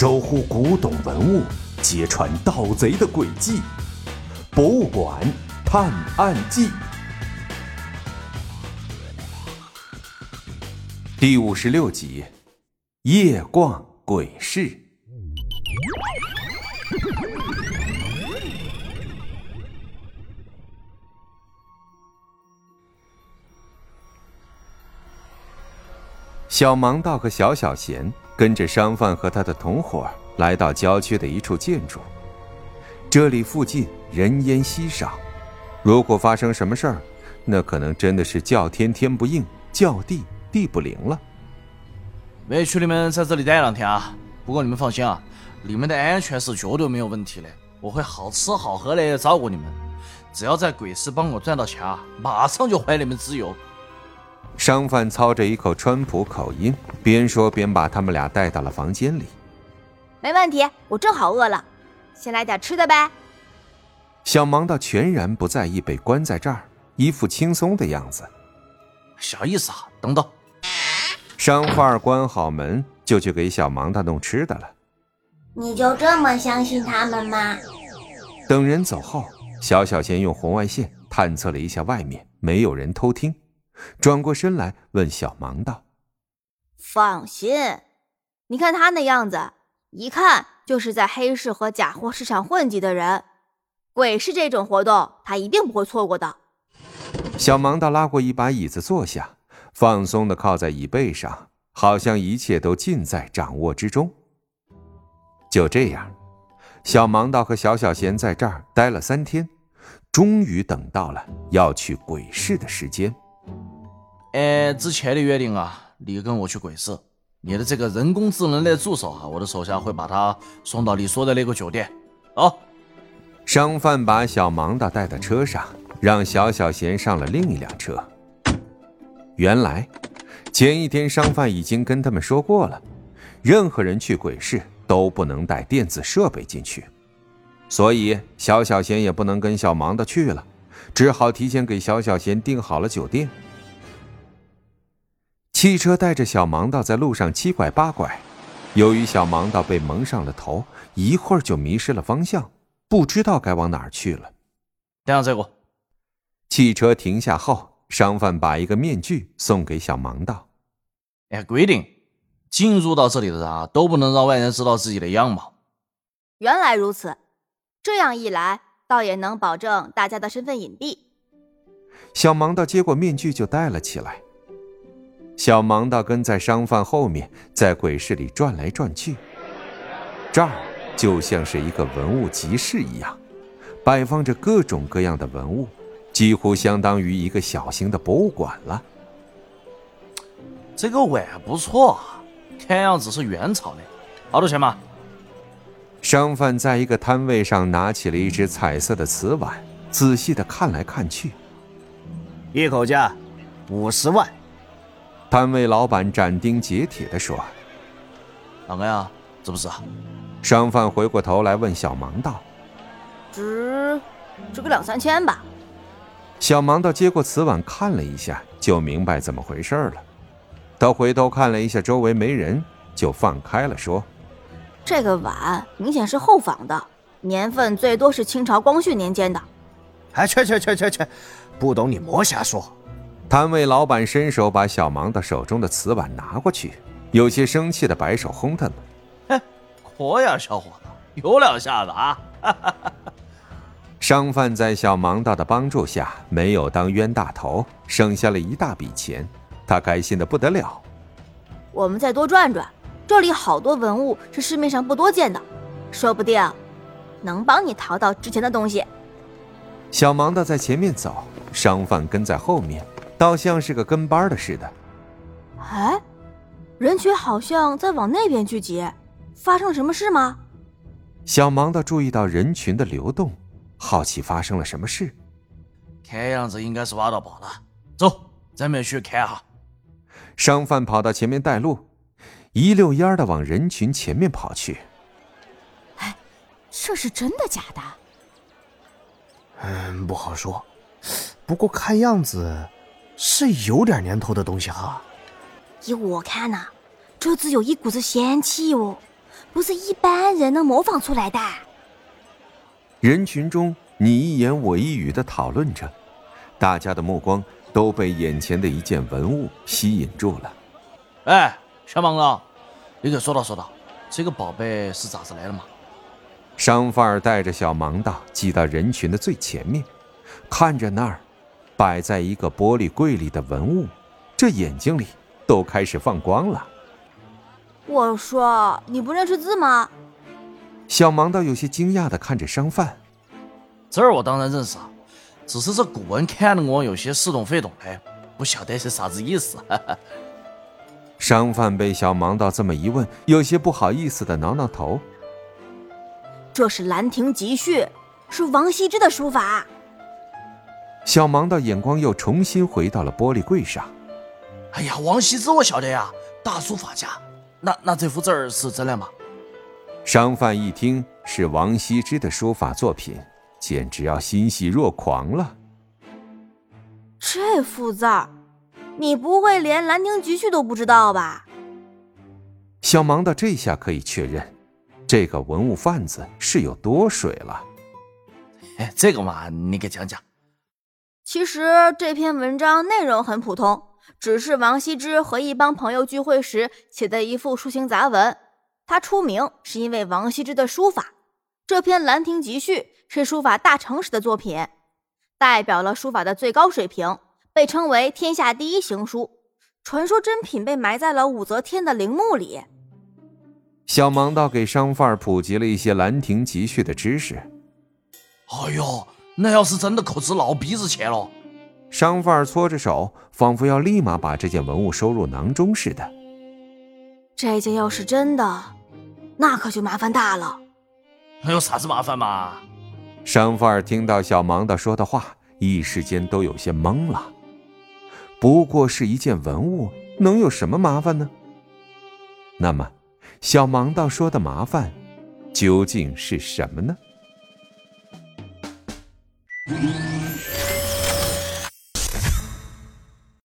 守护古董文物，揭穿盗贼的诡计。博物馆探案记第五十六集：夜逛鬼市。小盲道和小小贤跟着商贩和他的同伙来到郊区的一处建筑。这里附近人烟稀少，如果发生什么事儿，那可能真的是叫天天不应，叫地地不灵了。委屈你们在这里待两天啊！不过你们放心啊，你们的安全是绝对没有问题的，我会好吃好喝的照顾你们。只要在鬼市帮我赚到钱啊，马上就还你们自由。商贩操着一口川普口音，边说边把他们俩带到了房间里。没问题，我正好饿了，先来点吃的呗。小盲道全然不在意被关在这儿，一副轻松的样子。啥意思啊，等等。商贩关好门，就去给小盲道弄吃的了。你就这么相信他们吗？等人走后，小小贤用红外线探测了一下外面，没有人偷听。转过身来问小盲道：“放心，你看他那样子，一看就是在黑市和假货市场混迹的人。鬼市这种活动，他一定不会错过的。”小盲道拉过一把椅子坐下，放松的靠在椅背上，好像一切都尽在掌握之中。就这样，小盲道和小小贤在这儿待了三天，终于等到了要去鬼市的时间。呃，之前的约定啊，你跟我去鬼市，你的这个人工智能的助手啊，我的手下会把他送到你说的那个酒店。哦，商贩把小盲的带到车上，让小小贤上了另一辆车。原来，前一天商贩已经跟他们说过了，任何人去鬼市都不能带电子设备进去，所以小小贤也不能跟小盲的去了，只好提前给小小贤订好了酒店。汽车带着小盲道在路上七拐八拐，由于小盲道被蒙上了头，一会儿就迷失了方向，不知道该往哪儿去了。等下再过。汽车停下后，商贩把一个面具送给小盲道。哎，规定，进入到这里的人啊，都不能让外人知道自己的样貌。原来如此，这样一来，倒也能保证大家的身份隐蔽。小盲道接过面具就戴了起来。小盲道跟在商贩后面，在鬼市里转来转去。这儿就像是一个文物集市一样，摆放着各种各样的文物，几乎相当于一个小型的博物馆了。这个碗不错，看样子是元朝的，好多钱吗？商贩在一个摊位上拿起了一只彩色的瓷碗，仔细的看来看去。一口价五十万。摊位老板斩钉截铁地说：“哪个呀？值不值啊？”商贩回过头来问小盲道：“值，值个两三千吧。”小盲道接过瓷碗看了一下，就明白怎么回事了。他回头看了一下周围没人，就放开了说：“这个碗明显是后仿的，年份最多是清朝光绪年间的。”哎，去去去去去，不懂你莫瞎说。摊位老板伸手把小盲道手中的瓷碗拿过去，有些生气的摆手轰他们：“嘿，可呀，小伙子，有两下子啊！” 商贩在小盲道的帮助下，没有当冤大头，省下了一大笔钱，他开心的不得了。我们再多转转，这里好多文物是市面上不多见的，说不定能帮你淘到值钱的东西。小盲道在前面走，商贩跟在后面。倒像是个跟班的似的。哎，人群好像在往那边聚集，发生了什么事吗？小盲道注意到人群的流动，好奇发生了什么事。看样子应该是挖到宝了，走，咱们去看哈。商贩跑到前面带路，一溜烟的往人群前面跑去。哎，这是真的假的？嗯，不好说。不过看样子。是有点年头的东西哈，依我看呐，这字有一股子仙气哦，不是一般人能模仿出来的。人群中你一言我一语的讨论着，大家的目光都被眼前的一件文物吸引住了。哎，小盲了，你给说道说道，这个宝贝是咋子来的嘛？商贩儿带着小盲道挤到人群的最前面，看着那儿摆在一个玻璃柜里的文物，这眼睛里都开始放光了。我说你不认识字吗？小盲道有些惊讶的看着商贩，这儿我当然认识啊，只是这古文看得我有些似懂非懂的，不晓得是啥子意思。商贩被小盲道这么一问，有些不好意思的挠挠头。这是《兰亭集序》，是王羲之的书法。小盲的眼光又重新回到了玻璃柜上。哎呀，王羲之我晓得呀，大书法家。那那这幅字儿是真的吗？商贩一听是王羲之的书法作品，简直要欣喜若狂了。这幅字儿，你不会连《兰亭集序》都不知道吧？小盲的这下可以确认，这个文物贩子是有多水了。哎，这个嘛，你给讲讲。其实这篇文章内容很普通。只是王羲之和一帮朋友聚会时写的一副抒情杂文。他出名是因为王羲之的书法。这篇《兰亭集序》是书法大成时的作品，代表了书法的最高水平，被称为天下第一行书。传说真品被埋在了武则天的陵墓里。小盲道给商贩普及了一些《兰亭集序》的知识。哎呦，那要是真的，可值老鼻子钱了。商贩搓着手，仿佛要立马把这件文物收入囊中似的。这件要是真的，那可就麻烦大了。还有啥子麻烦嘛？商贩听到小盲道说的话，一时间都有些懵了。不过是一件文物，能有什么麻烦呢？那么，小盲道说的麻烦，究竟是什么呢？